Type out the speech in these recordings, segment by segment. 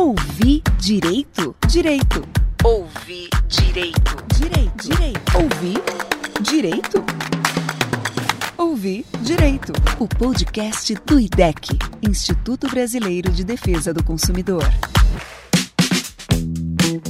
Ouvir direito? Direito. Ouvir direito. Direito. Direito. Ouvir direito? Ouvir direito. O podcast do IDEC, Instituto Brasileiro de Defesa do Consumidor.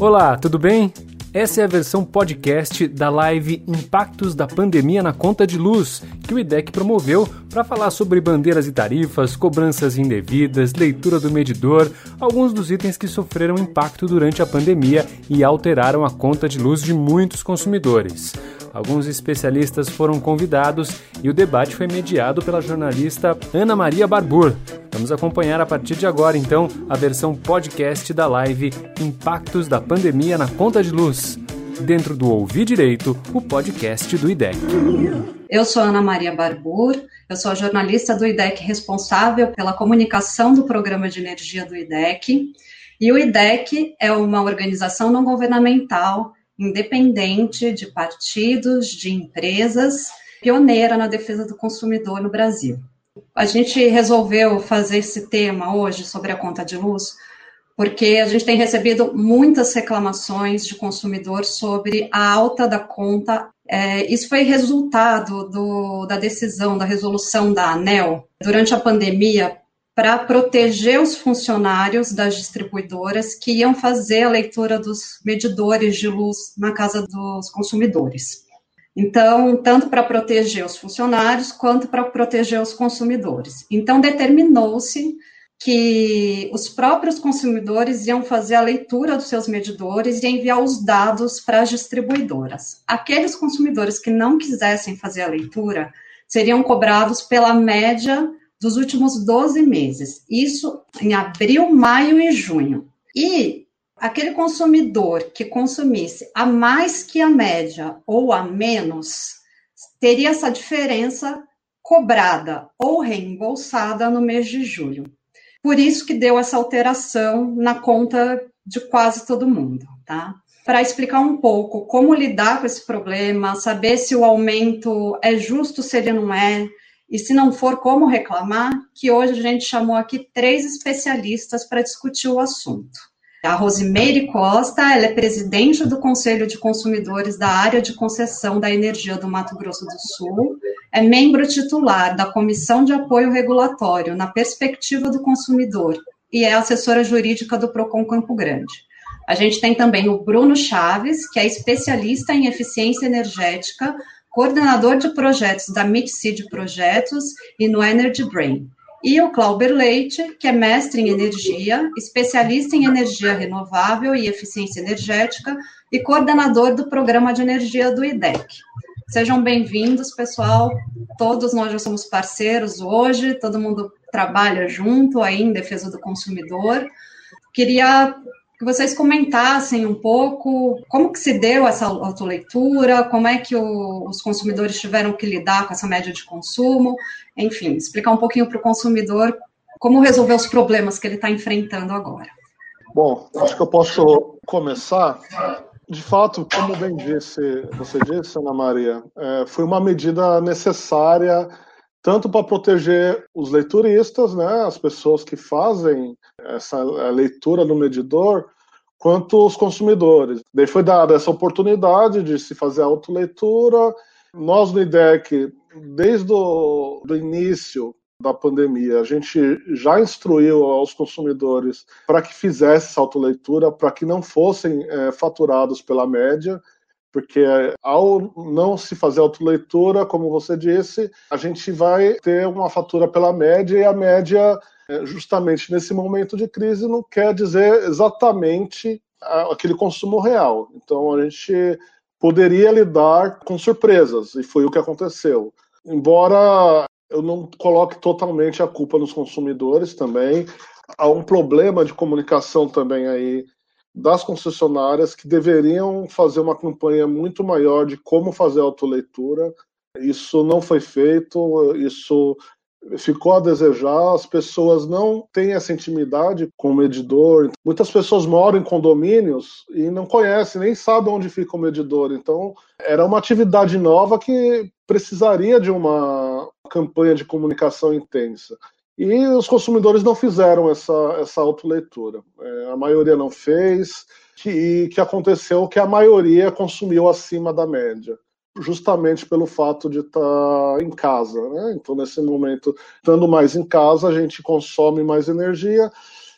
Olá, tudo bem? Essa é a versão podcast da live Impactos da Pandemia na Conta de Luz, que o IDEC promoveu para falar sobre bandeiras e tarifas, cobranças indevidas, leitura do medidor, alguns dos itens que sofreram impacto durante a pandemia e alteraram a conta de luz de muitos consumidores. Alguns especialistas foram convidados e o debate foi mediado pela jornalista Ana Maria Barbur. Vamos acompanhar a partir de agora, então, a versão podcast da live Impactos da Pandemia na Conta de Luz. Dentro do Ouvir Direito, o podcast do IDEC. Eu sou Ana Maria Barbur, eu sou a jornalista do IDEC responsável pela comunicação do programa de energia do IDEC. E o IDEC é uma organização não governamental independente de partidos, de empresas, pioneira na defesa do consumidor no Brasil. A gente resolveu fazer esse tema hoje sobre a conta de luz porque a gente tem recebido muitas reclamações de consumidor sobre a alta da conta. É, isso foi resultado do, da decisão, da resolução da ANEL durante a pandemia para proteger os funcionários das distribuidoras que iam fazer a leitura dos medidores de luz na casa dos consumidores. Então, tanto para proteger os funcionários quanto para proteger os consumidores. Então, determinou-se que os próprios consumidores iam fazer a leitura dos seus medidores e enviar os dados para as distribuidoras. Aqueles consumidores que não quisessem fazer a leitura seriam cobrados pela média dos últimos 12 meses. Isso em abril, maio e junho. E aquele consumidor que consumisse a mais que a média ou a menos, teria essa diferença cobrada ou reembolsada no mês de julho. Por isso que deu essa alteração na conta de quase todo mundo, tá? Para explicar um pouco como lidar com esse problema, saber se o aumento é justo, se ele não é, e se não for, como reclamar, que hoje a gente chamou aqui três especialistas para discutir o assunto. A Rosimeire Costa, ela é presidente do Conselho de Consumidores da área de concessão da energia do Mato Grosso do Sul, é membro titular da Comissão de Apoio Regulatório na Perspectiva do Consumidor e é assessora jurídica do Procon Campo Grande. A gente tem também o Bruno Chaves, que é especialista em eficiência energética, coordenador de projetos da Mixid Projetos e no Energy Brain. E o Clauber Leite, que é mestre em energia, especialista em energia renovável e eficiência energética e coordenador do programa de energia do IDEC. Sejam bem-vindos, pessoal. Todos nós já somos parceiros hoje, todo mundo trabalha junto aí em defesa do consumidor. Queria que vocês comentassem um pouco como que se deu essa autoleitura, como é que o, os consumidores tiveram que lidar com essa média de consumo, enfim, explicar um pouquinho para o consumidor como resolver os problemas que ele está enfrentando agora. Bom, acho que eu posso começar. De fato, como bem disse, você disse, Ana Maria, é, foi uma medida necessária tanto para proteger os leituristas, né, as pessoas que fazem essa leitura no medidor, quanto os consumidores. Daí foi dada essa oportunidade de se fazer a autoleitura. Nós no IDEC, desde o do início da pandemia, a gente já instruiu aos consumidores para que fizessem essa autoleitura, para que não fossem é, faturados pela média, porque ao não se fazer autoleitura, como você disse, a gente vai ter uma fatura pela média e a média, é, justamente nesse momento de crise, não quer dizer exatamente aquele consumo real. Então a gente poderia lidar com surpresas e foi o que aconteceu. Embora eu não coloque totalmente a culpa nos consumidores também, há um problema de comunicação também aí das concessionárias que deveriam fazer uma campanha muito maior de como fazer autoleitura. Isso não foi feito, isso ficou a desejar, as pessoas não têm essa intimidade com o medidor. Muitas pessoas moram em condomínios e não conhecem, nem sabem onde fica o medidor. Então, era uma atividade nova que precisaria de uma campanha de comunicação intensa. E os consumidores não fizeram essa, essa autoleitura. É, a maioria não fez, e que aconteceu que a maioria consumiu acima da média justamente pelo fato de estar em casa. Né? Então, nesse momento, estando mais em casa, a gente consome mais energia.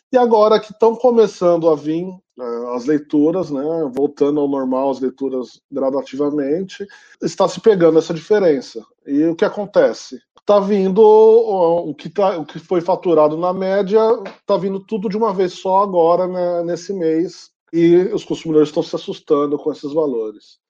E agora que estão começando a vir uh, as leituras, né, voltando ao normal, as leituras gradativamente, está se pegando essa diferença. E o que acontece? Está vindo o que, tá, o que foi faturado na média, está vindo tudo de uma vez só agora, né, nesse mês, e os consumidores estão se assustando com esses valores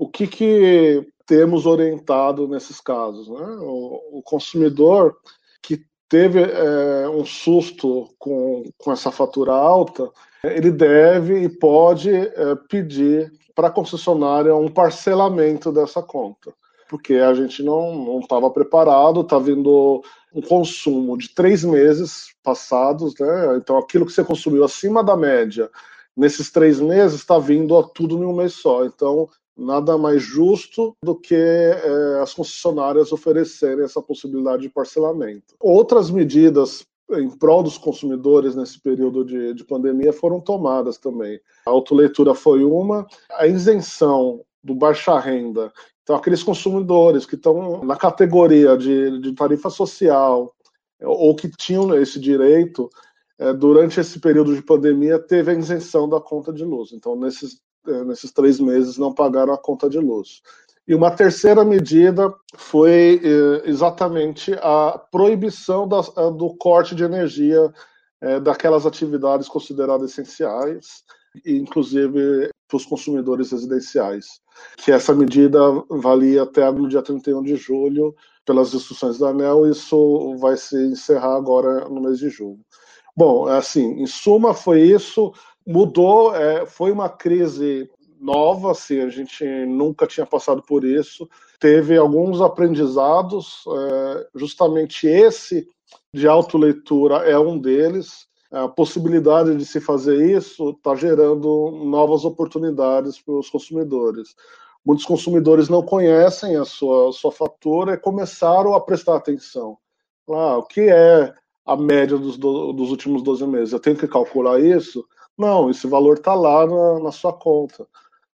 o que, que temos orientado nesses casos? Né? O, o consumidor que teve é, um susto com, com essa fatura alta, ele deve e pode é, pedir para a concessionária um parcelamento dessa conta, porque a gente não estava preparado, está vindo um consumo de três meses passados, né? então aquilo que você consumiu acima da média nesses três meses está vindo a tudo em um mês só. Então, nada mais justo do que é, as concessionárias oferecerem essa possibilidade de parcelamento. Outras medidas em prol dos consumidores nesse período de, de pandemia foram tomadas também. A autoleitura foi uma, a isenção do baixa renda. Então, aqueles consumidores que estão na categoria de, de tarifa social ou que tinham esse direito, é, durante esse período de pandemia, teve a isenção da conta de luz. Então, nesses é, nesses três meses não pagaram a conta de luz. E uma terceira medida foi é, exatamente a proibição da, do corte de energia é, daquelas atividades consideradas essenciais, inclusive para os consumidores residenciais. Que essa medida valia até no dia 31 de julho, pelas instruções da ANEL, isso vai se encerrar agora no mês de julho. Bom, assim, em suma, foi isso mudou, é, foi uma crise nova, assim, a gente nunca tinha passado por isso. Teve alguns aprendizados, é, justamente esse de autoleitura é um deles. A possibilidade de se fazer isso está gerando novas oportunidades para os consumidores. Muitos consumidores não conhecem a sua, sua fatura e começaram a prestar atenção. Ah, o que é a média dos, do, dos últimos 12 meses? Eu tenho que calcular isso? Não, esse valor está lá na, na sua conta.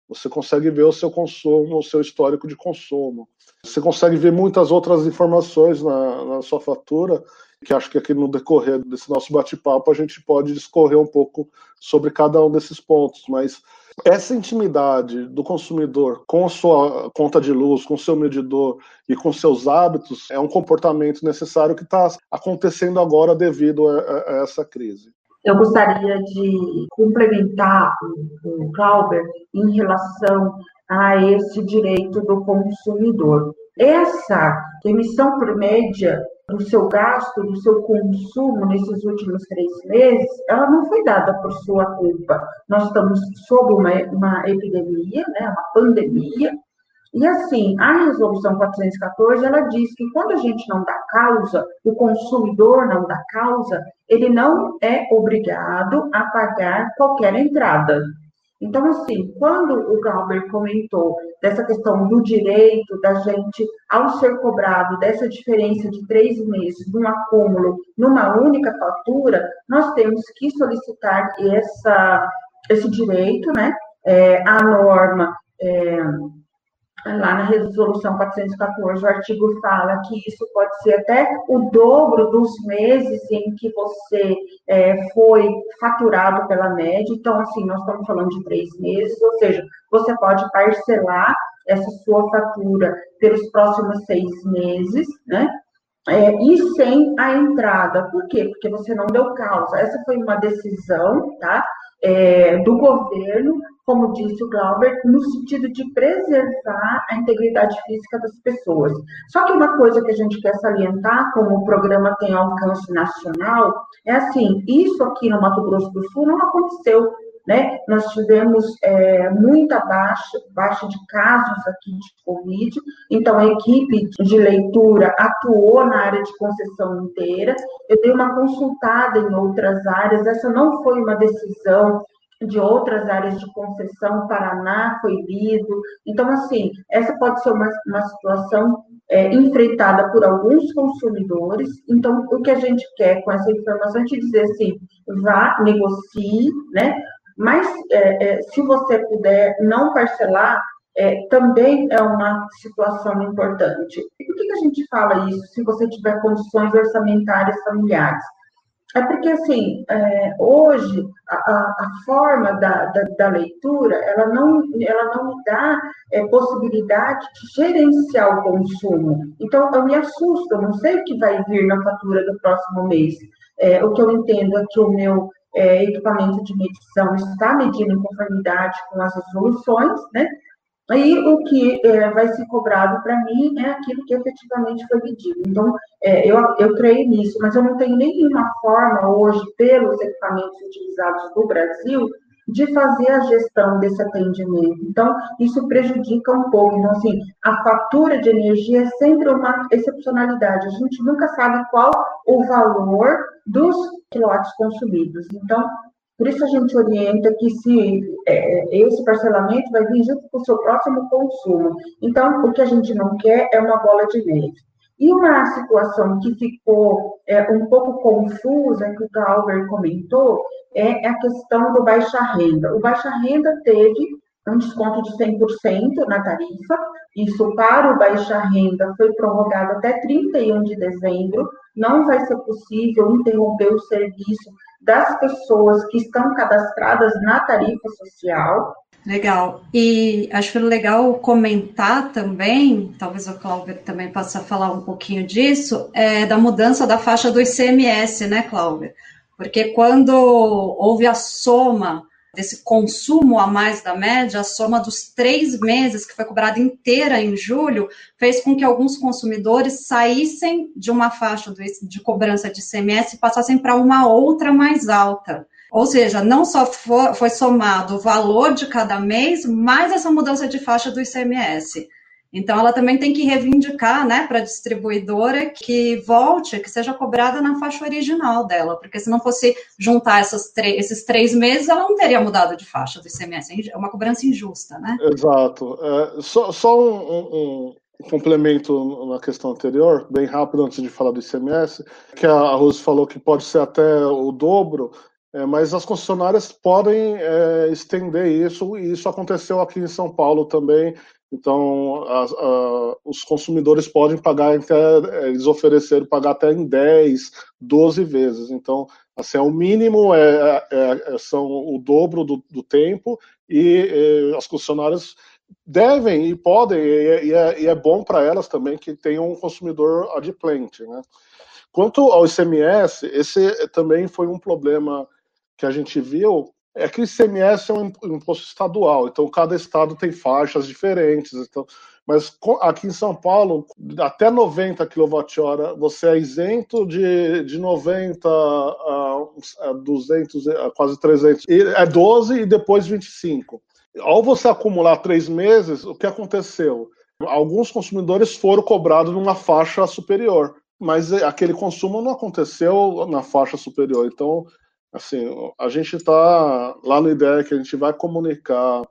Você consegue ver o seu consumo, o seu histórico de consumo. Você consegue ver muitas outras informações na, na sua fatura, que acho que aqui no decorrer desse nosso bate-papo a gente pode discorrer um pouco sobre cada um desses pontos. Mas essa intimidade do consumidor com sua conta de luz, com seu medidor e com seus hábitos é um comportamento necessário que está acontecendo agora devido a, a essa crise. Eu gostaria de complementar o Clauber em relação a esse direito do consumidor. Essa emissão por média do seu gasto, do seu consumo nesses últimos três meses, ela não foi dada por sua culpa. Nós estamos sob uma, uma epidemia, né, uma pandemia, e assim, a resolução 414, ela diz que quando a gente não dá causa, o consumidor não dá causa, ele não é obrigado a pagar qualquer entrada. Então, assim, quando o Galber comentou dessa questão do direito da gente, ao ser cobrado dessa diferença de três meses, de um acúmulo numa única fatura, nós temos que solicitar essa, esse direito, né? É, a norma é, lá na resolução 414, o artigo fala que isso pode ser até o dobro dos meses em que você é, foi faturado pela média. Então, assim, nós estamos falando de três meses, ou seja, você pode parcelar essa sua fatura pelos próximos seis meses, né? É, e sem a entrada. Por quê? Porque você não deu causa. Essa foi uma decisão, tá? É, do governo como disse o Glauber, no sentido de preservar a integridade física das pessoas. Só que uma coisa que a gente quer salientar, como o programa tem alcance nacional, é assim, isso aqui no Mato Grosso do Sul não aconteceu, né? Nós tivemos é, muita baixa, baixa de casos aqui de Covid, então a equipe de leitura atuou na área de concessão inteira. Eu dei uma consultada em outras áreas, essa não foi uma decisão de outras áreas de concessão, Paraná foi lido. Então, assim, essa pode ser uma, uma situação é, enfrentada por alguns consumidores. Então, o que a gente quer com essa informação é te dizer assim, vá, negocie, né? Mas é, é, se você puder não parcelar, é, também é uma situação importante. E por que, que a gente fala isso se você tiver condições orçamentárias familiares? É porque, assim, é, hoje, a, a forma da, da, da, leitura, ela não, ela não me dá é, possibilidade de gerenciar o consumo. Então, eu me assusto, eu não sei o que vai vir na fatura do próximo mês. É, o que eu entendo é que o meu é, equipamento de medição está medindo em conformidade com as resoluções, né? Aí o que é, vai ser cobrado para mim é aquilo que efetivamente foi pedido. Então, é, eu, eu creio nisso, mas eu não tenho nenhuma forma hoje, pelos equipamentos utilizados no Brasil, de fazer a gestão desse atendimento. Então, isso prejudica um pouco. Então, assim, a fatura de energia é sempre uma excepcionalidade. A gente nunca sabe qual o valor dos quilowatts consumidos. Então, por isso a gente orienta que se é, esse parcelamento vai vir junto com o seu próximo consumo. Então, o que a gente não quer é uma bola de neve. E uma situação que ficou é, um pouco confusa, que o Calver comentou, é a questão do baixa renda. O baixa renda teve um desconto de 100% na tarifa, isso para o baixa renda foi prorrogado até 31 de dezembro, não vai ser possível interromper o serviço das pessoas que estão cadastradas na tarifa social. Legal. E acho legal comentar também, talvez o Cláudio também possa falar um pouquinho disso, é, da mudança da faixa do ICMS, né, Cláudio? Porque quando houve a soma desse consumo a mais da média, a soma dos três meses que foi cobrada inteira em julho, fez com que alguns consumidores saíssem de uma faixa de cobrança de ICMS e passassem para uma outra mais alta. Ou seja, não só foi, foi somado o valor de cada mês, mais essa mudança de faixa do ICMS. Então, ela também tem que reivindicar né, para a distribuidora que volte, que seja cobrada na faixa original dela, porque se não fosse juntar esses três meses, ela não teria mudado de faixa do ICMS. É uma cobrança injusta, né? Exato. É, só, só um, um complemento na questão anterior, bem rápido antes de falar do ICMS, que a Rose falou que pode ser até o dobro, é, mas as concessionárias podem é, estender isso, e isso aconteceu aqui em São Paulo também. Então, a, a, os consumidores podem pagar, até, eles ofereceram pagar até em 10, 12 vezes. Então, assim, é o mínimo é, é, é são o dobro do, do tempo e, as concessionárias devem e podem, e, e é, é, bom para elas também que tenham um consumidor adimplente. Né? Quanto ao ICMS, esse também foi um problema que a gente viu é que o ICMS é um imposto estadual, então cada estado tem faixas diferentes. Então, mas aqui em São Paulo, até 90 kWh, você é isento de, de 90 a, a 200, a quase 300. E é 12 e depois 25. Ao você acumular três meses, o que aconteceu? Alguns consumidores foram cobrados numa faixa superior, mas aquele consumo não aconteceu na faixa superior. Então, assim, a gente está lá no ideia que a gente vai comunicar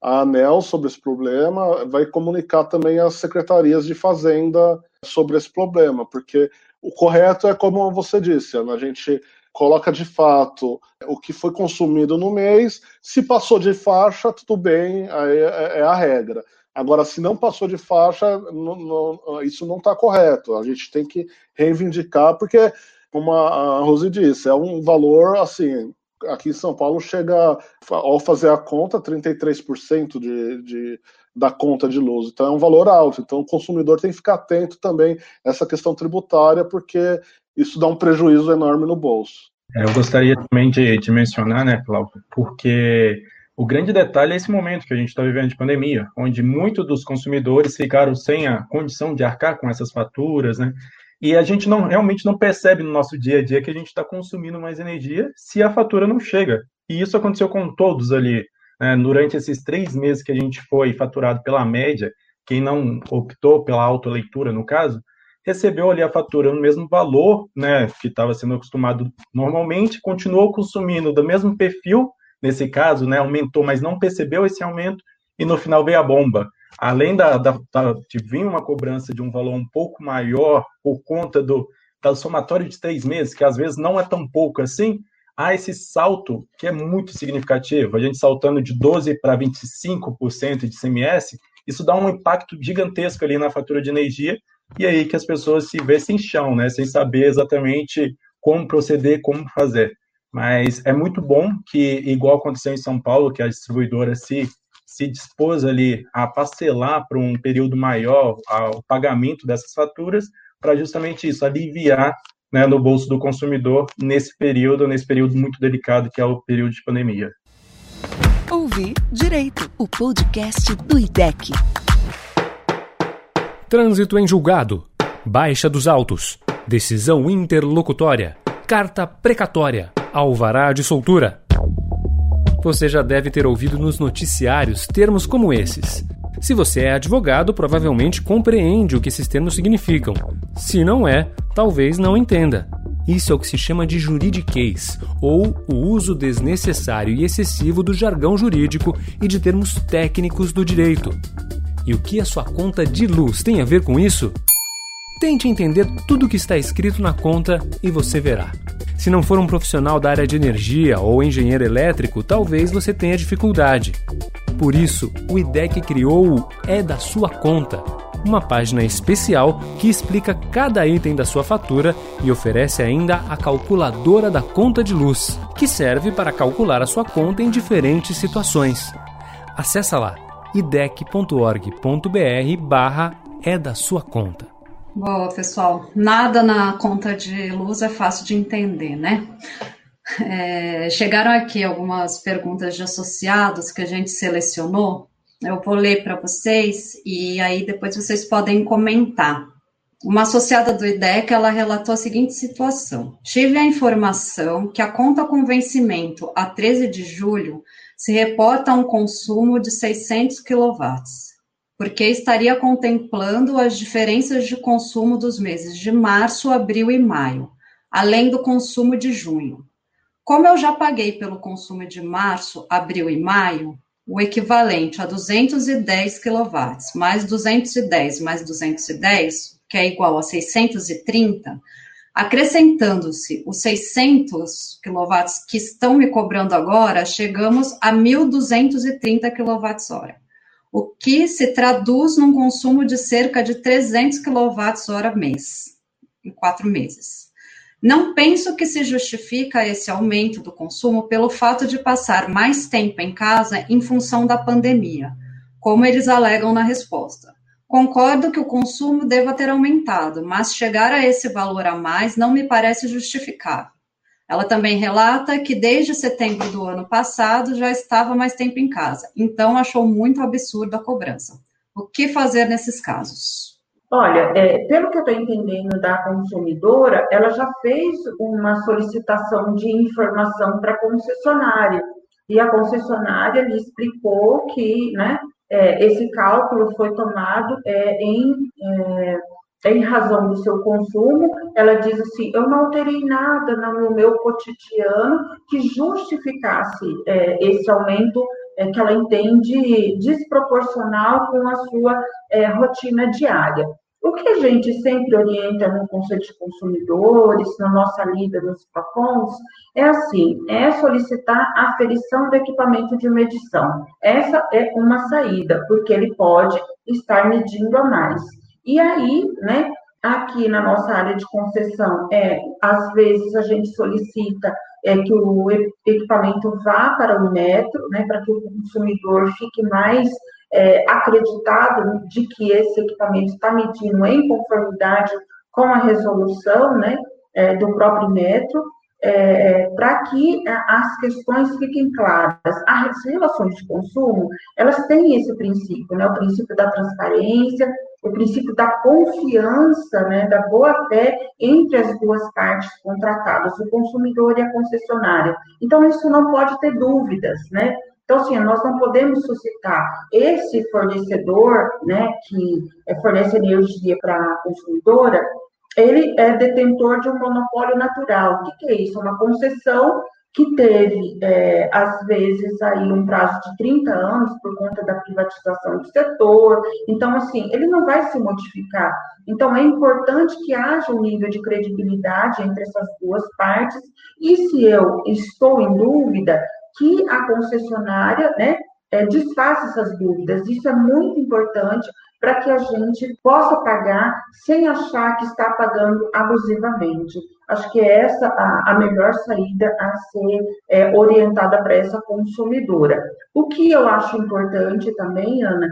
a ANEL sobre esse problema, vai comunicar também às secretarias de Fazenda sobre esse problema, porque o correto é como você disse, Ana, a gente coloca de fato o que foi consumido no mês, se passou de faixa, tudo bem, aí é, é a regra. Agora, se não passou de faixa, não, não, isso não está correto. A gente tem que reivindicar, porque como a Rose disse, é um valor assim. Aqui em São Paulo chega, ao fazer a conta, 33% de, de, da conta de luz. Então é um valor alto. Então o consumidor tem que ficar atento também a essa questão tributária, porque isso dá um prejuízo enorme no bolso. É, eu gostaria também de, de mencionar, né, Cláudio, porque o grande detalhe é esse momento que a gente está vivendo de pandemia, onde muitos dos consumidores ficaram sem a condição de arcar com essas faturas, né? E a gente não realmente não percebe no nosso dia a dia que a gente está consumindo mais energia se a fatura não chega. E isso aconteceu com todos ali. Né? Durante esses três meses que a gente foi faturado pela média, quem não optou pela autoleitura, no caso, recebeu ali a fatura no mesmo valor né, que estava sendo acostumado normalmente, continuou consumindo do mesmo perfil nesse caso, né, aumentou, mas não percebeu esse aumento e no final veio a bomba. Além da, da, da de vir uma cobrança de um valor um pouco maior por conta do, do somatório de três meses, que às vezes não é tão pouco assim, há esse salto que é muito significativo. A gente saltando de 12% para 25% de CMS, isso dá um impacto gigantesco ali na fatura de energia, e aí que as pessoas se vê sem chão, né? sem saber exatamente como proceder, como fazer. Mas é muito bom que, igual aconteceu em São Paulo, que a distribuidora se, se dispôs ali a parcelar para um período maior o pagamento dessas faturas, para justamente isso, aliviar né, no bolso do consumidor nesse período, nesse período muito delicado que é o período de pandemia. Ouvir Direito, o podcast do IDEC. Trânsito em julgado, baixa dos autos, decisão interlocutória, carta precatória alvará de soltura. Você já deve ter ouvido nos noticiários termos como esses. Se você é advogado, provavelmente compreende o que esses termos significam. Se não é, talvez não entenda. Isso é o que se chama de juridiquês, ou o uso desnecessário e excessivo do jargão jurídico e de termos técnicos do direito. E o que a sua conta de luz tem a ver com isso? Tente entender tudo o que está escrito na conta e você verá. Se não for um profissional da área de energia ou engenheiro elétrico, talvez você tenha dificuldade. Por isso, o IDEC criou o É da Sua Conta, uma página especial que explica cada item da sua fatura e oferece ainda a calculadora da conta de luz, que serve para calcular a sua conta em diferentes situações. Acesse lá idec.org.br barra é da sua conta. Boa, pessoal. Nada na conta de luz é fácil de entender, né? É, chegaram aqui algumas perguntas de associados que a gente selecionou. Eu vou ler para vocês e aí depois vocês podem comentar. Uma associada do IDEC, ela relatou a seguinte situação. Tive a informação que a conta com vencimento a 13 de julho se reporta a um consumo de 600 quilowatts porque estaria contemplando as diferenças de consumo dos meses de março, abril e maio, além do consumo de junho. Como eu já paguei pelo consumo de março, abril e maio, o equivalente a 210 kW, mais 210 mais 210, que é igual a 630, acrescentando-se os 600 kW que estão me cobrando agora, chegamos a 1.230 kWh o que se traduz num consumo de cerca de 300 kWh mês, em quatro meses. Não penso que se justifica esse aumento do consumo pelo fato de passar mais tempo em casa em função da pandemia, como eles alegam na resposta. Concordo que o consumo deva ter aumentado, mas chegar a esse valor a mais não me parece justificável. Ela também relata que desde setembro do ano passado já estava mais tempo em casa, então achou muito absurda a cobrança. O que fazer nesses casos? Olha, é, pelo que eu estou entendendo da consumidora, ela já fez uma solicitação de informação para a concessionária. E a concessionária lhe explicou que né, é, esse cálculo foi tomado é, em é, em razão do seu consumo, ela diz assim: eu não alterei nada no meu cotidiano que justificasse é, esse aumento é, que ela entende desproporcional com a sua é, rotina diária. O que a gente sempre orienta no Conselho de Consumidores, na nossa lida nos PACONs, é assim: é solicitar a aferição do equipamento de medição. Essa é uma saída, porque ele pode estar medindo a mais. E aí, né, aqui na nossa área de concessão, é, às vezes a gente solicita é, que o equipamento vá para o metro, né, para que o consumidor fique mais é, acreditado de que esse equipamento está medindo em conformidade com a resolução né, é, do próprio metro, é, para que as questões fiquem claras. As relações de consumo, elas têm esse princípio, né, o princípio da transparência, o princípio da confiança, né, da boa-fé entre as duas partes contratadas, o consumidor e a concessionária. Então, isso não pode ter dúvidas, né? Então, assim, nós não podemos suscitar esse fornecedor, né, que fornece energia para a consumidora, ele é detentor de um monopólio natural. O que, que é isso? Uma concessão que teve, é, às vezes, aí um prazo de 30 anos por conta da privatização do setor. Então, assim, ele não vai se modificar. Então, é importante que haja um nível de credibilidade entre essas duas partes. E se eu estou em dúvida, que a concessionária, né, é, desfaça essas dúvidas. Isso é muito importante para que a gente possa pagar sem achar que está pagando abusivamente. Acho que é essa a, a melhor saída a ser é, orientada para essa consumidora. O que eu acho importante também, Ana,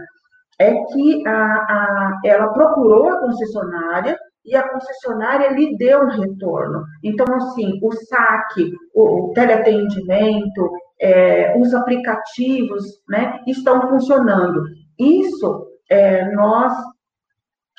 é que a, a, ela procurou a concessionária e a concessionária lhe deu um retorno. Então, assim, o saque, o, o teleatendimento, é, os aplicativos né, estão funcionando. Isso é, nós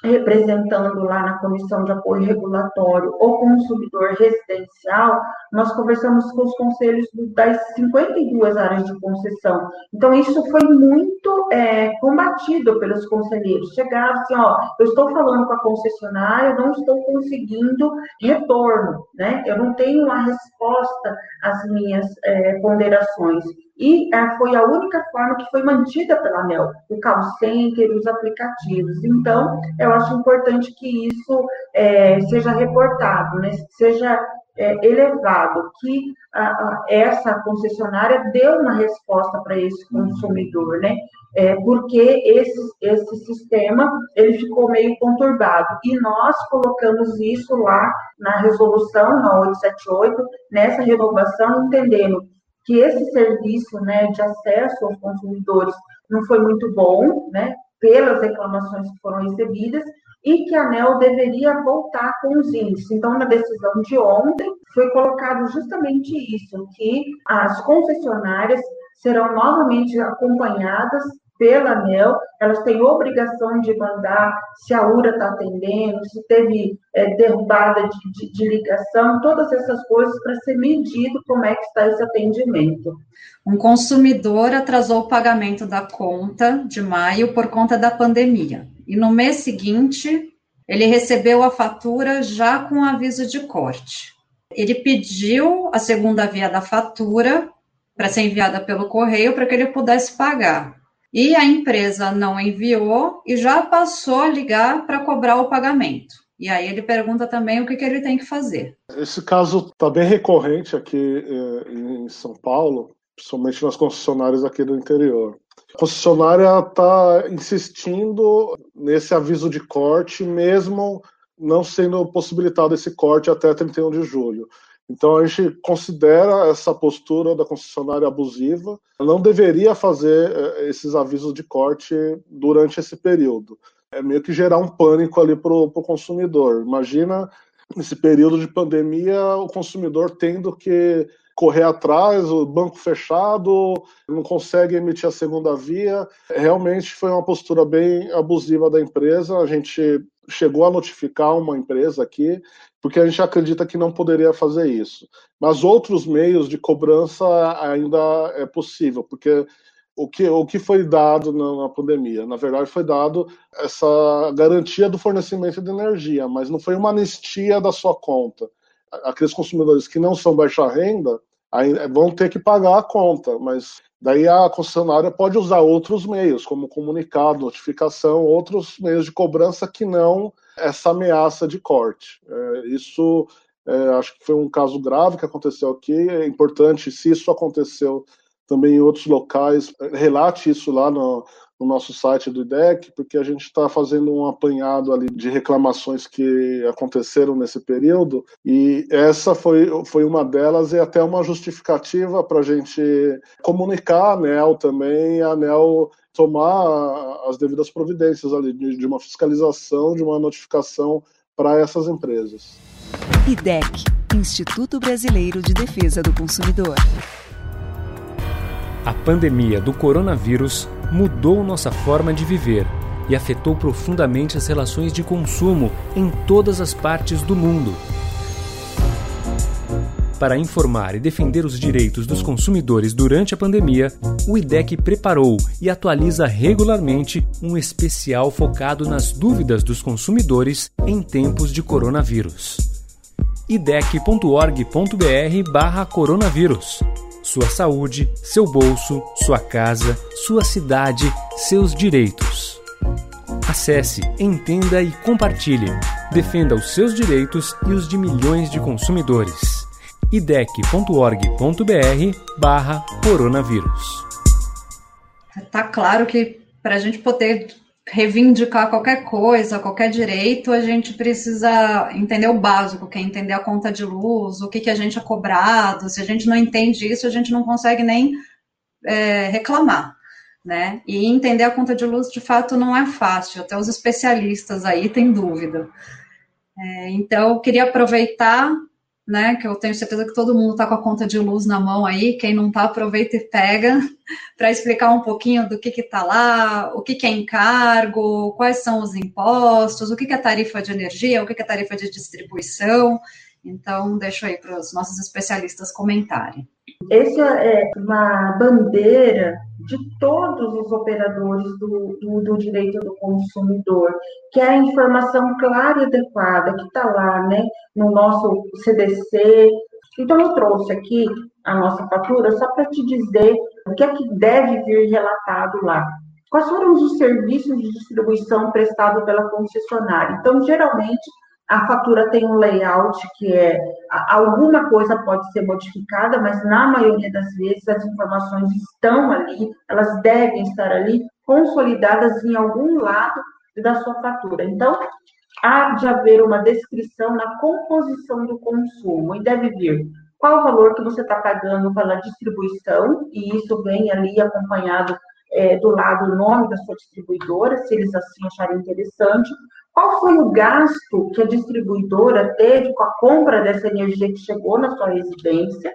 representando lá na Comissão de Apoio Regulatório o consumidor residencial, nós conversamos com os conselhos das 52 áreas de concessão. Então, isso foi muito é, combatido pelos conselheiros. Chegaram assim, ó, eu estou falando com a concessionária, eu não estou conseguindo retorno, né? Eu não tenho uma resposta às minhas é, ponderações. E é, foi a única forma que foi mantida pela ANEL, o call center, os aplicativos. Então, eu acho importante que isso é, seja reportado, né? seja é, elevado, que a, a, essa concessionária deu uma resposta para esse consumidor, né? É, porque esse, esse sistema ele ficou meio conturbado. E nós colocamos isso lá na resolução, na 878, nessa renovação, entendendo que esse serviço né, de acesso aos consumidores não foi muito bom, né, pelas reclamações que foram recebidas, e que a ANEL deveria voltar com os índices. Então, na decisão de ontem, foi colocado justamente isso, que as concessionárias serão novamente acompanhadas pela ANEL, elas têm obrigação de mandar se a URA está atendendo, se teve é, derrubada de, de, de, ligação, todas essas coisas para ser medido como é que está esse atendimento. Um consumidor atrasou o pagamento da conta de maio por conta da pandemia. E no mês seguinte, ele recebeu a fatura já com aviso de corte. Ele pediu a segunda via da fatura para ser enviada pelo correio para que ele pudesse pagar e a empresa não enviou e já passou a ligar para cobrar o pagamento. E aí ele pergunta também o que, que ele tem que fazer. Esse caso está bem recorrente aqui eh, em São Paulo, principalmente nas concessionárias aqui do interior. A concessionária está insistindo nesse aviso de corte, mesmo não sendo possibilitado esse corte até 31 de julho. Então a gente considera essa postura da concessionária abusiva. Não deveria fazer eh, esses avisos de corte durante esse período. É meio que gerar um pânico ali para o consumidor. Imagina nesse período de pandemia o consumidor tendo que correr atrás, o banco fechado, não consegue emitir a segunda via. Realmente foi uma postura bem abusiva da empresa. A gente chegou a notificar uma empresa aqui, porque a gente acredita que não poderia fazer isso. Mas outros meios de cobrança ainda é possível, porque o que, o que foi dado na, na, pandemia? Na verdade, foi dado essa garantia do fornecimento de energia, mas não foi uma anistia da sua conta. Aqueles consumidores que não são baixa renda vão ter que pagar a conta, mas Daí a concessionária pode usar outros meios, como comunicado, notificação, outros meios de cobrança que não essa ameaça de corte. É, isso é, acho que foi um caso grave que aconteceu aqui. É importante, se isso aconteceu também em outros locais, relate isso lá no, no nosso site do IDEC, porque a gente está fazendo um apanhado ali de reclamações que aconteceram nesse período, e essa foi, foi uma delas e até uma justificativa para a gente comunicar a ANEL também, a ANEL tomar as devidas providências ali, de, de uma fiscalização, de uma notificação para essas empresas. IDEC, Instituto Brasileiro de Defesa do Consumidor. A pandemia do coronavírus mudou nossa forma de viver e afetou profundamente as relações de consumo em todas as partes do mundo. Para informar e defender os direitos dos consumidores durante a pandemia, o IDEC preparou e atualiza regularmente um especial focado nas dúvidas dos consumidores em tempos de coronavírus. idec.org.br barra coronavírus. Sua saúde, seu bolso, sua casa, sua cidade, seus direitos. Acesse, entenda e compartilhe. Defenda os seus direitos e os de milhões de consumidores. idec.org.br barra coronavírus. Tá claro que para a gente poder reivindicar qualquer coisa, qualquer direito, a gente precisa entender o básico, que é entender a conta de luz, o que, que a gente é cobrado. Se a gente não entende isso, a gente não consegue nem é, reclamar. Né? E entender a conta de luz, de fato, não é fácil. Até os especialistas aí têm dúvida. É, então, eu queria aproveitar né? Que eu tenho certeza que todo mundo está com a conta de luz na mão aí. Quem não está, aproveita e pega para explicar um pouquinho do que está lá, o que, que, é encargo, quais são os impostos, o que, que é tarifa de energia, o que, que é tarifa de distribuição. Então, deixo aí para os nossos especialistas comentarem. Essa é uma bandeira de todos os operadores do, do, do, direito do consumidor, que é a informação clara e adequada que está lá, né, no nosso CDC. Então, eu trouxe aqui a nossa fatura só para te dizer o que é que deve vir relatado lá. Quais foram os serviços de distribuição prestados pela concessionária? Então, geralmente, a fatura tem um layout que é alguma coisa pode ser modificada, mas na maioria das vezes as informações estão ali, elas devem estar ali consolidadas em algum lado da sua fatura. Então, há de haver uma descrição na composição do consumo e deve vir qual o valor que você está pagando pela distribuição, e isso vem ali acompanhado é, do lado o nome da sua distribuidora, se eles assim acharem interessante, qual foi o gasto que a distribuidora teve com a compra dessa energia que chegou na sua residência?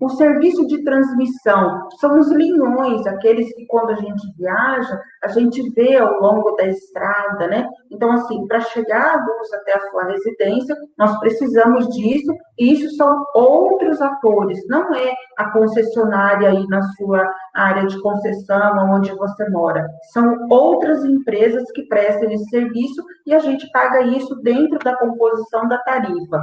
O serviço de transmissão são os linhões, aqueles que quando a gente viaja, a gente vê ao longo da estrada, né? Então, assim, para chegar a luz até a sua residência, nós precisamos disso, e isso são outros atores, não é a concessionária aí na sua área de concessão, onde você mora. São outras empresas que prestam esse serviço e a gente paga isso dentro da composição da tarifa.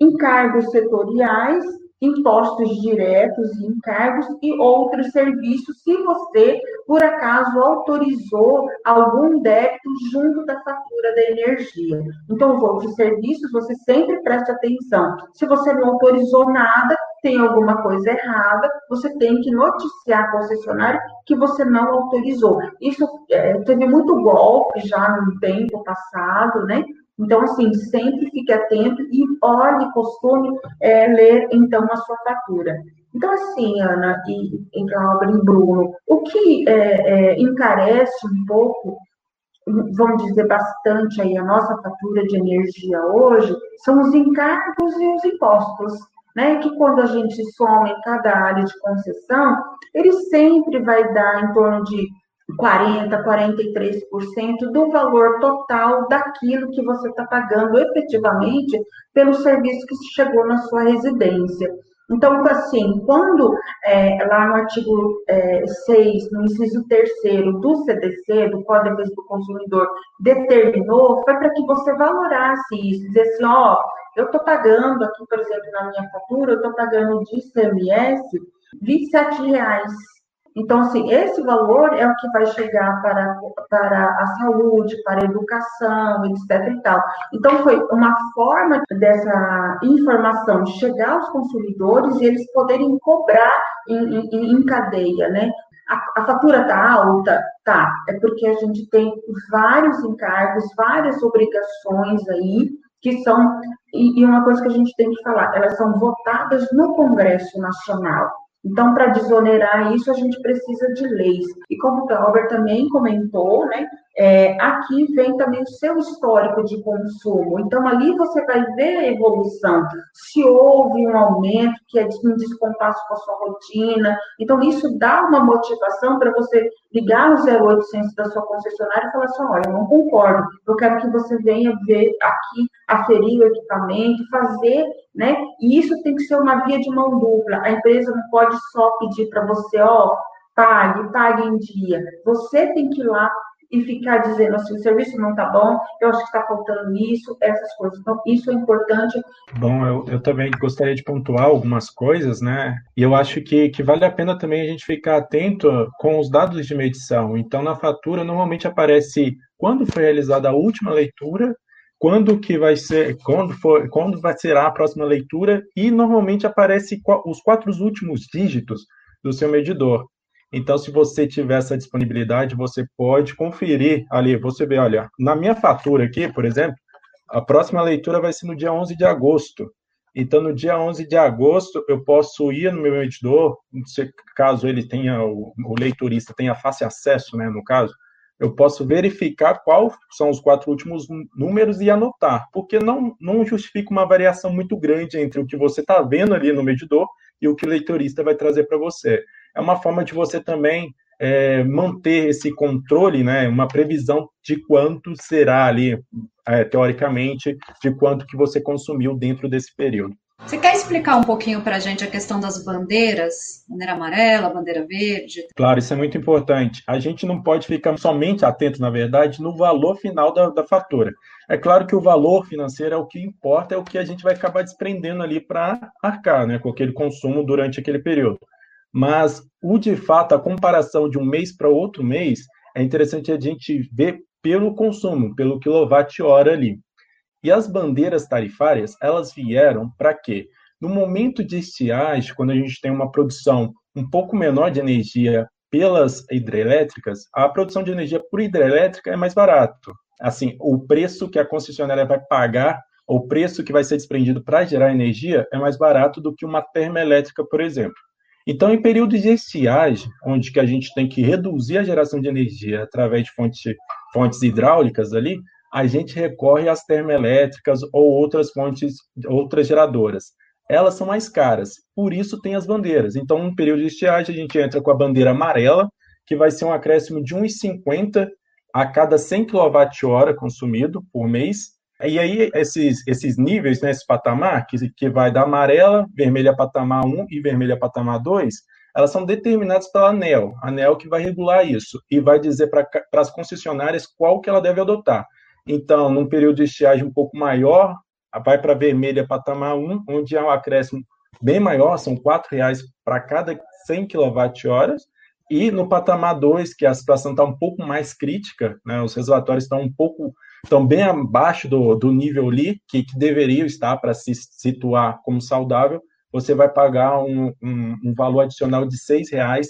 Encargos setoriais impostos diretos e encargos e outros serviços, se você, por acaso, autorizou algum débito junto da fatura da energia. Então, os outros serviços, você sempre preste atenção. Se você não autorizou nada, tem alguma coisa errada, você tem que noticiar a concessionária que você não autorizou. Isso é, teve muito golpe já no tempo passado, né? Então, assim, sempre fique atento e olhe, costume é, ler, então, a sua fatura. Então, assim, Ana e, e Glauber e Bruno, o que é, é, encarece um pouco, vamos dizer, bastante aí a nossa fatura de energia hoje, são os encargos e os impostos. Né, que quando a gente soma em cada área de concessão, ele sempre vai dar em torno de 40%, 43% do valor total daquilo que você está pagando efetivamente pelo serviço que chegou na sua residência. Então, assim, quando é, lá no artigo é, 6, no inciso 3 do CDC, do Código do Consumidor, determinou, foi para que você valorasse isso, dizer assim, ó, eu estou pagando aqui, por exemplo, na minha fatura, eu estou pagando de ICMS R$ reais então, assim, esse valor é o que vai chegar para, para a saúde, para a educação, etc. E tal. Então, foi uma forma dessa informação chegar aos consumidores e eles poderem cobrar em, em, em cadeia, né? A, a fatura está alta? Tá. É porque a gente tem vários encargos, várias obrigações aí, que são, e, e uma coisa que a gente tem que falar, elas são votadas no Congresso Nacional. Então, para desonerar isso, a gente precisa de leis. E como o Glauber também comentou, né, é, aqui vem também o seu histórico de consumo. Então, ali você vai ver a evolução. Se houve um aumento, que é um descompasso com a sua rotina. Então, isso dá uma motivação para você ligar no 0800 da sua concessionária e falar assim: olha, eu não concordo, eu quero que você venha ver aqui, aferir o equipamento, fazer, né? E isso tem que ser uma via de mão dupla. A empresa não pode só pedir para você, ó, pague, pague em dia. Você tem que ir lá e ficar dizendo assim, o serviço não está bom, eu acho que está faltando isso, essas coisas. Então, isso é importante. Bom, eu, eu também gostaria de pontuar algumas coisas, né? E eu acho que, que vale a pena também a gente ficar atento com os dados de medição. Então, na fatura, normalmente aparece quando foi realizada a última leitura, quando que vai ser, quando for, quando vai ser a próxima leitura e normalmente aparece os quatro últimos dígitos do seu medidor. Então, se você tiver essa disponibilidade, você pode conferir ali. Você vê, olha, na minha fatura aqui, por exemplo, a próxima leitura vai ser no dia 11 de agosto. Então, no dia 11 de agosto, eu posso ir no meu medidor, caso ele tenha, o, o leiturista tenha fácil acesso, né, no caso, eu posso verificar quais são os quatro últimos números e anotar, porque não, não justifica uma variação muito grande entre o que você está vendo ali no medidor e o que o leitorista vai trazer para você é uma forma de você também é, manter esse controle, né, uma previsão de quanto será ali, é, teoricamente, de quanto que você consumiu dentro desse período. Você quer explicar um pouquinho para a gente a questão das bandeiras, bandeira amarela, bandeira verde? Claro, isso é muito importante. A gente não pode ficar somente atento, na verdade, no valor final da, da fatura. É claro que o valor financeiro é o que importa, é o que a gente vai acabar desprendendo ali para arcar né, com aquele consumo durante aquele período. Mas o de fato, a comparação de um mês para outro mês, é interessante a gente ver pelo consumo, pelo quilowatt-hora ali. E as bandeiras tarifárias, elas vieram para quê? No momento de estiagem, quando a gente tem uma produção um pouco menor de energia pelas hidrelétricas, a produção de energia por hidrelétrica é mais barato. Assim, o preço que a concessionária vai pagar, o preço que vai ser desprendido para gerar energia é mais barato do que uma termoelétrica, por exemplo. Então, em períodos estiagem, onde que a gente tem que reduzir a geração de energia através de fontes, hidráulicas ali, a gente recorre às termoelétricas ou outras fontes, outras geradoras. Elas são mais caras, por isso tem as bandeiras. Então, no período de estiagem, a gente entra com a bandeira amarela, que vai ser um acréscimo de 1,50 a cada 100 kWh consumido por mês, e aí, esses, esses níveis, né, esse patamar, que, que vai da amarela, vermelha patamar 1 e vermelha patamar 2, elas são determinadas pela ANEL, a ANEL que vai regular isso e vai dizer para as concessionárias qual que ela deve adotar. Então, num período de estiagem um pouco maior, vai para vermelha patamar 1, onde há um acréscimo bem maior, são R$ reais para cada 100 kWh, e no patamar 2, que a situação está um pouco mais crítica, né, os reservatórios estão um pouco estão bem abaixo do, do nível ali, que, que deveria estar para se situar como saudável, você vai pagar um, um, um valor adicional de R$ reais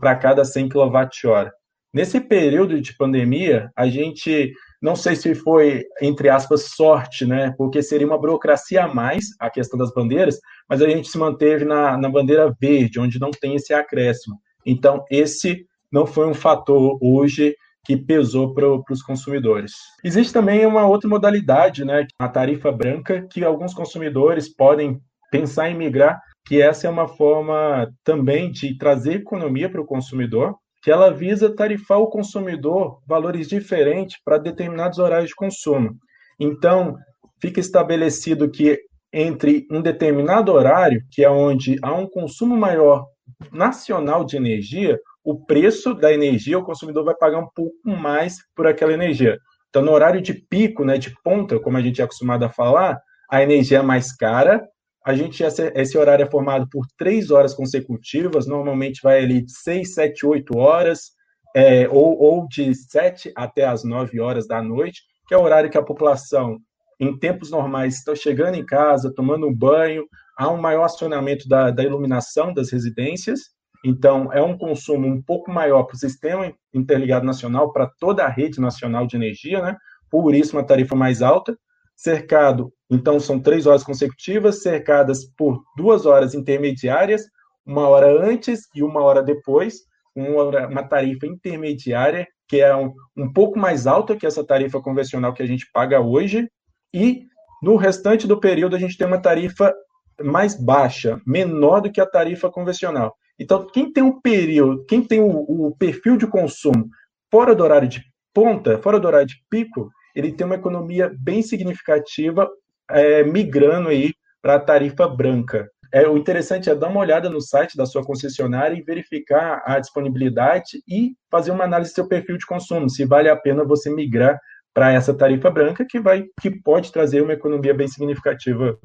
para cada 100 kWh. Nesse período de pandemia, a gente, não sei se foi, entre aspas, sorte, né? Porque seria uma burocracia a mais a questão das bandeiras, mas a gente se manteve na, na bandeira verde, onde não tem esse acréscimo. Então, esse não foi um fator hoje que pesou para os consumidores. Existe também uma outra modalidade, né, a tarifa branca, que alguns consumidores podem pensar em migrar, que essa é uma forma também de trazer economia para o consumidor, que ela visa tarifar o consumidor valores diferentes para determinados horários de consumo. Então, fica estabelecido que entre um determinado horário, que é onde há um consumo maior nacional de energia, o preço da energia, o consumidor vai pagar um pouco mais por aquela energia. Então, no horário de pico, né, de ponta, como a gente é acostumado a falar, a energia é mais cara. A gente esse horário é formado por três horas consecutivas, normalmente vai ali de seis, sete, oito horas, é, ou, ou de sete até as nove horas da noite, que é o horário que a população, em tempos normais, está chegando em casa, tomando um banho, há um maior acionamento da, da iluminação das residências, então, é um consumo um pouco maior para o sistema interligado nacional, para toda a rede nacional de energia, né? por isso uma tarifa mais alta, cercado, então são três horas consecutivas, cercadas por duas horas intermediárias, uma hora antes e uma hora depois, uma, uma tarifa intermediária, que é um, um pouco mais alta que essa tarifa convencional que a gente paga hoje, e no restante do período a gente tem uma tarifa mais baixa, menor do que a tarifa convencional. Então, quem tem um período, quem tem o, o perfil de consumo fora do horário de ponta, fora do horário de pico, ele tem uma economia bem significativa é, migrando aí para a tarifa branca. é, o interessante é dar uma olhada no site da sua concessionária e verificar a disponibilidade e fazer uma análise do seu perfil de consumo, se vale a pena você migrar para essa tarifa branca que vai que pode trazer uma economia bem significativa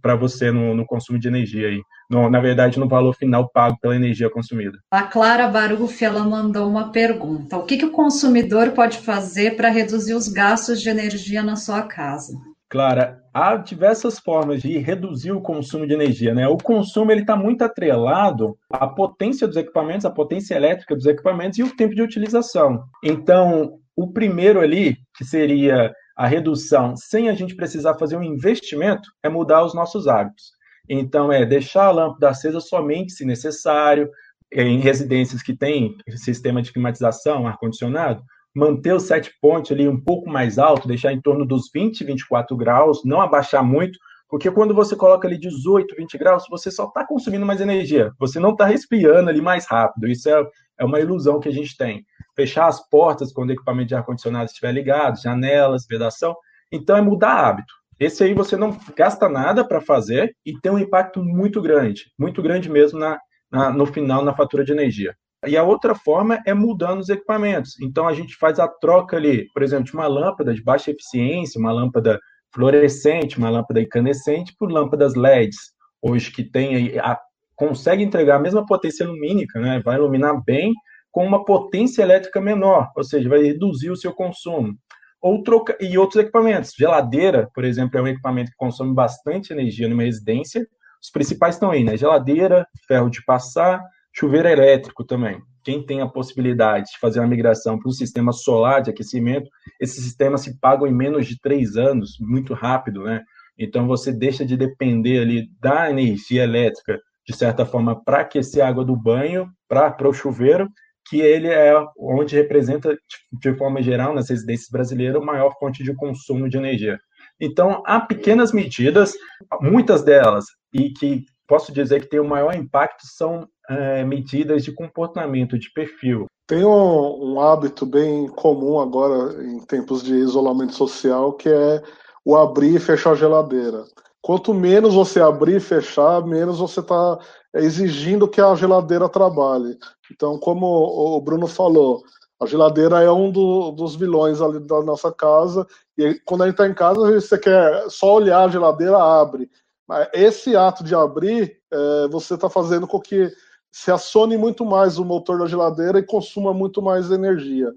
para você no, no, consumo de energia aí, no, na verdade no valor final pago pela energia consumida. A Clara Baruf ela mandou uma pergunta: o que, que o consumidor pode fazer para reduzir os gastos de energia na sua casa? Clara, há diversas formas de reduzir o consumo de energia, né? O consumo ele está muito atrelado à potência dos equipamentos, à potência elétrica dos equipamentos e o tempo de utilização. Então, o primeiro ali, que seria a redução sem a gente precisar fazer um investimento, é mudar os nossos hábitos. Então, é deixar a lâmpada acesa somente se necessário, em residências que têm sistema de climatização, ar-condicionado, manter o set point ali um pouco mais alto, deixar em torno dos 20, 24 graus, não abaixar muito, porque quando você coloca ali 18, 20 graus, você só está consumindo mais energia, você não está respirando ali mais rápido. Isso é, é uma ilusão que a gente tem. Fechar as portas quando o equipamento de ar-condicionado estiver ligado, janelas, vedação. Então é mudar hábito. Esse aí você não gasta nada para fazer e tem um impacto muito grande, muito grande mesmo na, na, no final na fatura de energia. E a outra forma é mudando os equipamentos. Então a gente faz a troca ali, por exemplo, de uma lâmpada de baixa eficiência, uma lâmpada fluorescente, uma lâmpada incandescente, por lâmpadas LEDs, hoje que tem a, consegue entregar a mesma potência lumínica, né? vai iluminar bem com uma potência elétrica menor, ou seja, vai reduzir o seu consumo. Ou troca, e outros equipamentos. Geladeira, por exemplo, é um equipamento que consome bastante energia numa residência. Os principais estão aí, né? Geladeira, ferro de passar, Chuveiro elétrico também. Quem tem a possibilidade de fazer uma migração para um sistema solar de aquecimento, esses sistemas se pagam em menos de três anos, muito rápido, né? Então você deixa de depender ali da energia elétrica, de certa forma, para aquecer a água do banho, para o chuveiro, que ele é onde representa, de forma geral, nas residências brasileiras, a maior fonte de consumo de energia. Então, há pequenas medidas, muitas delas, e que posso dizer que tem o maior impacto, são é, medidas de comportamento, de perfil. Tem um, um, hábito bem comum agora, em tempos de isolamento social, que é o abrir e fechar a geladeira. Quanto menos você abrir e fechar, menos você está exigindo que a geladeira trabalhe. Então, como o Bruno falou, a geladeira é um do, dos vilões ali da nossa casa. E quando a gente está em casa, você quer só olhar a geladeira, abre. Mas esse ato de abrir, é, você está fazendo com que se acione muito mais o motor da geladeira e consuma muito mais energia.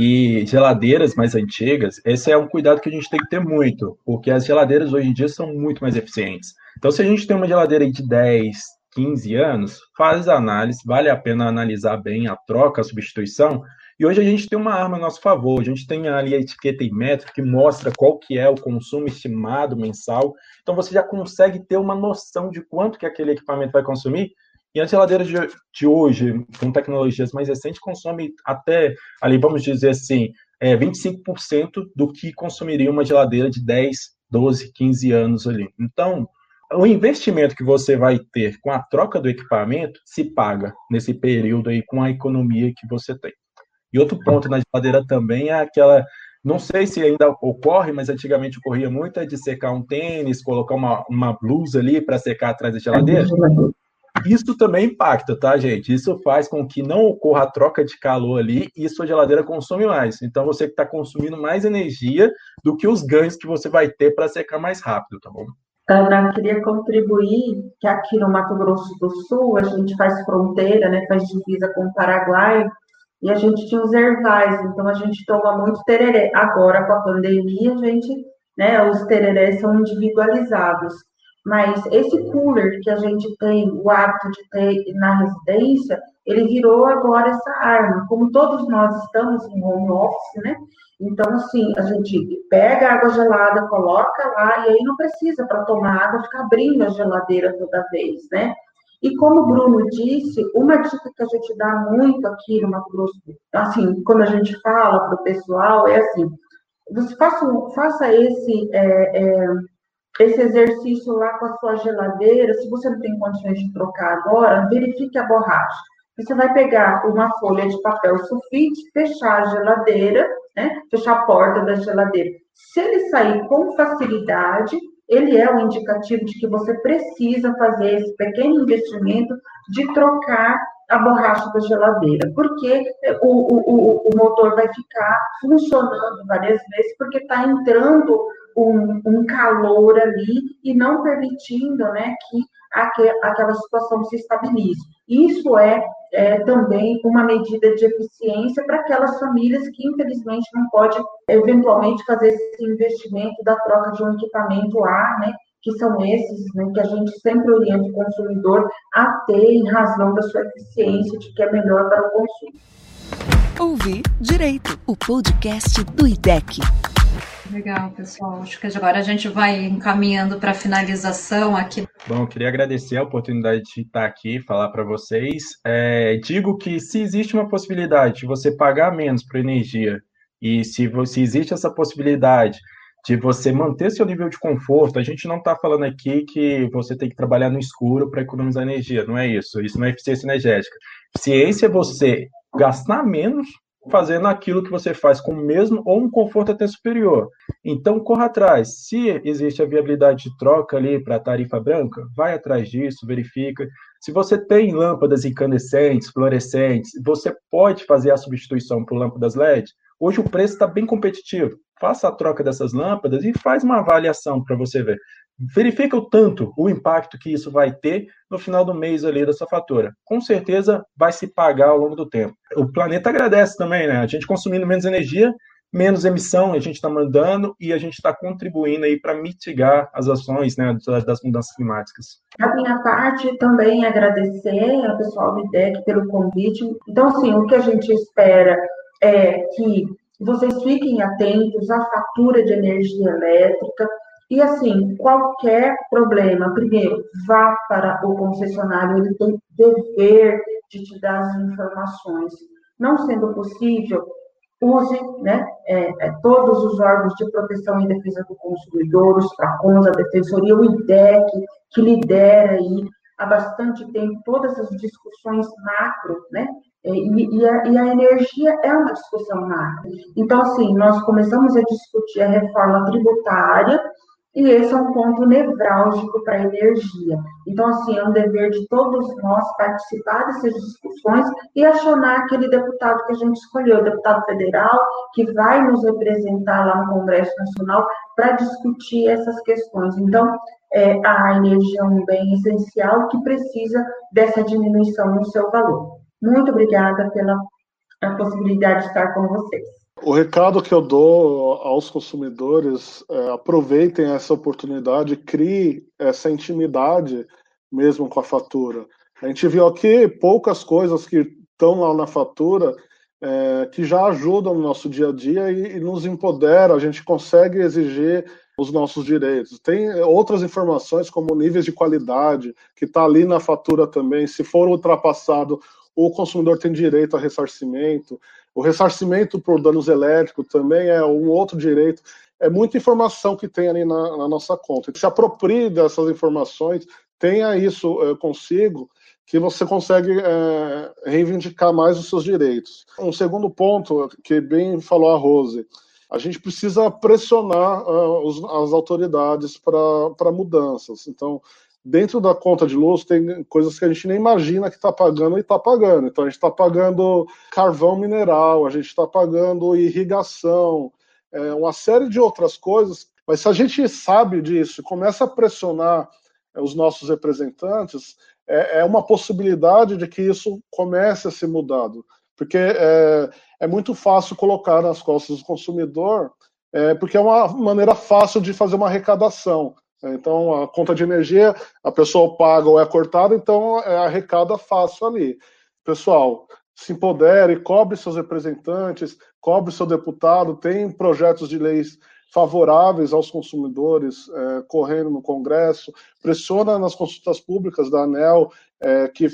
E geladeiras mais antigas, esse é um cuidado que a gente tem que ter muito, porque as geladeiras hoje em dia são muito mais eficientes. Então, se a gente tem uma geladeira de 10, 15 anos, faz a análise, vale a pena analisar bem a troca, a substituição. E hoje a gente tem uma arma a nosso favor, a gente tem ali a etiqueta em metro que mostra qual que é o consumo estimado mensal. Então você já consegue ter uma noção de quanto que aquele equipamento vai consumir e as geladeiras de, de hoje, com tecnologias mais recentes, consomem até, ali vamos dizer assim, é, 25% do que consumiria uma geladeira de 10, 12, 15 anos ali. Então, o investimento que você vai ter com a troca do equipamento se paga nesse período aí com a economia que você tem. E outro ponto na geladeira também é aquela, não sei se ainda ocorre, mas antigamente ocorria muito, é de secar um tênis, colocar uma, uma blusa ali para secar atrás da geladeira. Isso também impacta, tá, gente? Isso faz com que não ocorra a troca de calor ali e sua geladeira consome mais. Então você está consumindo mais energia do que os ganhos que você vai ter para secar mais rápido, tá bom? Ana, queria contribuir que aqui no Mato Grosso do Sul a gente faz fronteira, né, faz divisa com o Paraguai e a gente tinha os ervais, então a gente toma muito tereré. Agora com a pandemia a gente, né, os tererés são individualizados. Mas esse cooler que a gente tem o hábito de ter na residência, ele virou agora essa arma. Como todos nós estamos em home office, né? Então, assim, a gente pega a água gelada, coloca lá, e aí não precisa para tomar água ficar abrindo a geladeira toda vez, né? E como o Bruno disse, uma dica que a gente dá muito aqui no Mato Grosso, assim, quando a gente fala para o pessoal, é assim, você faça, faça esse é, é, esse exercício lá com a sua geladeira, se você não tem condições de trocar agora, verifique a borracha. Você vai pegar uma folha de papel sulfite, fechar a geladeira, né? fechar a porta da geladeira. Se ele sair com facilidade, ele é um indicativo de que você precisa fazer esse pequeno investimento de trocar a borracha da geladeira, porque o, o, o motor vai ficar funcionando várias vezes, porque está entrando um, um, calor ali e não permitindo né, que aquela situação se estabilize. Isso é, é também uma medida de eficiência para aquelas famílias que, infelizmente, não pode eventualmente fazer esse investimento da troca de um equipamento A, né, que são esses né, que a gente sempre orienta o consumidor a ter em razão da sua eficiência, de que é melhor para o consumo. Ouvir Direito, o podcast do IDEC. Legal, pessoal. Acho que agora a gente vai encaminhando para a finalização aqui. Bom, queria agradecer a oportunidade de estar aqui, falar para vocês. É, digo que se existe uma possibilidade de você pagar menos por energia e se, se existe essa possibilidade de você manter seu nível de conforto, a gente não está falando aqui que você tem que trabalhar no escuro para economizar energia, não é isso. Isso não é eficiência energética. Ciência é você gastar menos fazendo aquilo que você faz com o mesmo ou um conforto até superior. Então, corra atrás. Se existe a viabilidade de troca ali para a tarifa branca, vai atrás disso, verifica. Se você tem lâmpadas incandescentes, fluorescentes, você pode fazer a substituição por lâmpadas LED. Hoje o preço está bem competitivo. Faça a troca dessas lâmpadas e faz uma avaliação para você ver verifica o tanto, o impacto que isso vai ter no final do mês ali da sua fatura. Com certeza vai se pagar ao longo do tempo. O planeta agradece também, né? A gente consumindo menos energia, menos emissão a gente está mandando e a gente está contribuindo aí para mitigar as ações né, das mudanças climáticas. A minha parte também agradecer ao pessoal do IDEC pelo convite. Então, assim, o que a gente espera é que vocês fiquem atentos à fatura de energia elétrica, e assim, qualquer problema, primeiro, vá para o concessionário, ele tem dever de te dar as informações. Não sendo possível, use né, é, é, todos os órgãos de proteção e defesa do consumidor, os PRACONs, a Defensoria, o IDEC, que lidera aí há bastante tempo todas as discussões macro, né? E, e, a, e, a, energia é uma discussão macro. Então, assim, nós começamos a discutir a reforma tributária, e esse é um ponto nevrálgico para a energia. Então, assim, é um dever de todos nós participar dessas discussões e acionar aquele deputado que a gente escolheu, o deputado federal, que vai nos representar lá no Congresso Nacional para discutir essas questões. Então, é, a energia é um bem essencial que precisa dessa diminuição no seu valor. Muito obrigada pela possibilidade de estar com vocês. O recado que eu dou aos consumidores, é, aproveitem essa oportunidade, crie essa intimidade mesmo com a fatura. A gente viu aqui poucas coisas que estão lá na fatura é, que já ajudam no nosso dia a dia e, e nos empodera, a gente consegue exigir os nossos direitos. Tem outras informações, como níveis de qualidade, que está ali na fatura também. Se for ultrapassado, o consumidor tem direito a ressarcimento. O ressarcimento por danos elétricos também é um outro direito. É muita informação que tem ali na, na nossa conta. Se aproprie dessas informações, tenha isso é, consigo, que você consegue é, reivindicar mais os seus direitos. Um segundo ponto, que bem falou a Rose, a gente precisa pressionar uh, os, as autoridades para mudanças. Então, dentro da conta de luz tem coisas que a gente nem imagina que está pagando e está pagando. Então a gente está pagando carvão mineral, a gente está pagando irrigação, é, uma série de outras coisas. Mas se a gente sabe disso e começa a pressionar é, os nossos representantes, é, é, uma possibilidade de que isso comece a ser mudado. Porque é, é muito fácil colocar nas costas do consumidor, é, porque é uma maneira fácil de fazer uma arrecadação. Então, a conta de energia, a pessoa paga ou é cortada, então é arrecada fácil ali. Pessoal, se empodere, cobre seus representantes, cobre seu deputado, tem projetos de leis favoráveis aos consumidores é, correndo no Congresso, pressiona nas consultas públicas da ANEL é, que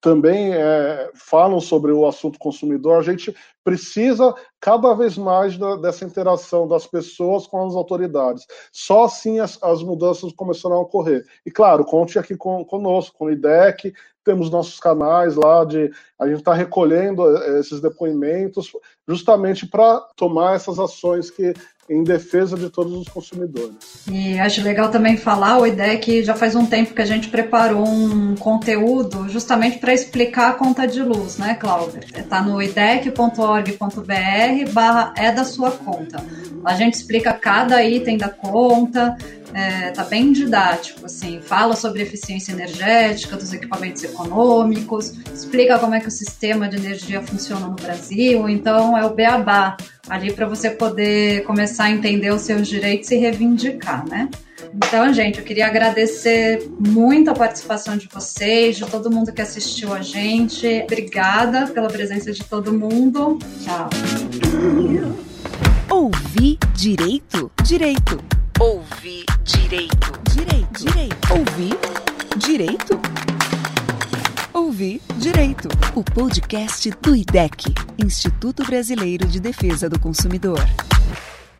também é, falam sobre o assunto consumidor, a gente precisa cada vez mais da, dessa interação das pessoas com as autoridades. Só assim as, as mudanças começarão a ocorrer. E claro, conte aqui com, conosco, com o IDEC, temos nossos canais lá de a gente está recolhendo eh, esses depoimentos justamente para tomar essas ações que em defesa de todos os consumidores. E acho legal também falar, o IDEC já faz um tempo que a gente preparou um conteúdo justamente para explicar a conta de luz, né, Cláudia? Está no idec.org.br barra é da sua conta. A gente explica cada item da conta, é, tá bem didático, assim, fala sobre eficiência energética dos equipamentos econômicos, explica como é que o sistema de energia funciona no Brasil, então é o beabá ali para você poder começar a entender os seus direitos e reivindicar, né? Então, gente, eu queria agradecer muito a participação de vocês, de todo mundo que assistiu a gente. Obrigada pela presença de todo mundo. Tchau. Ouvir direito? Direito. Ouvir direito. Direito. Direito. Ouvir direito. Ouvir direito. O podcast do IDEC, Instituto Brasileiro de Defesa do Consumidor.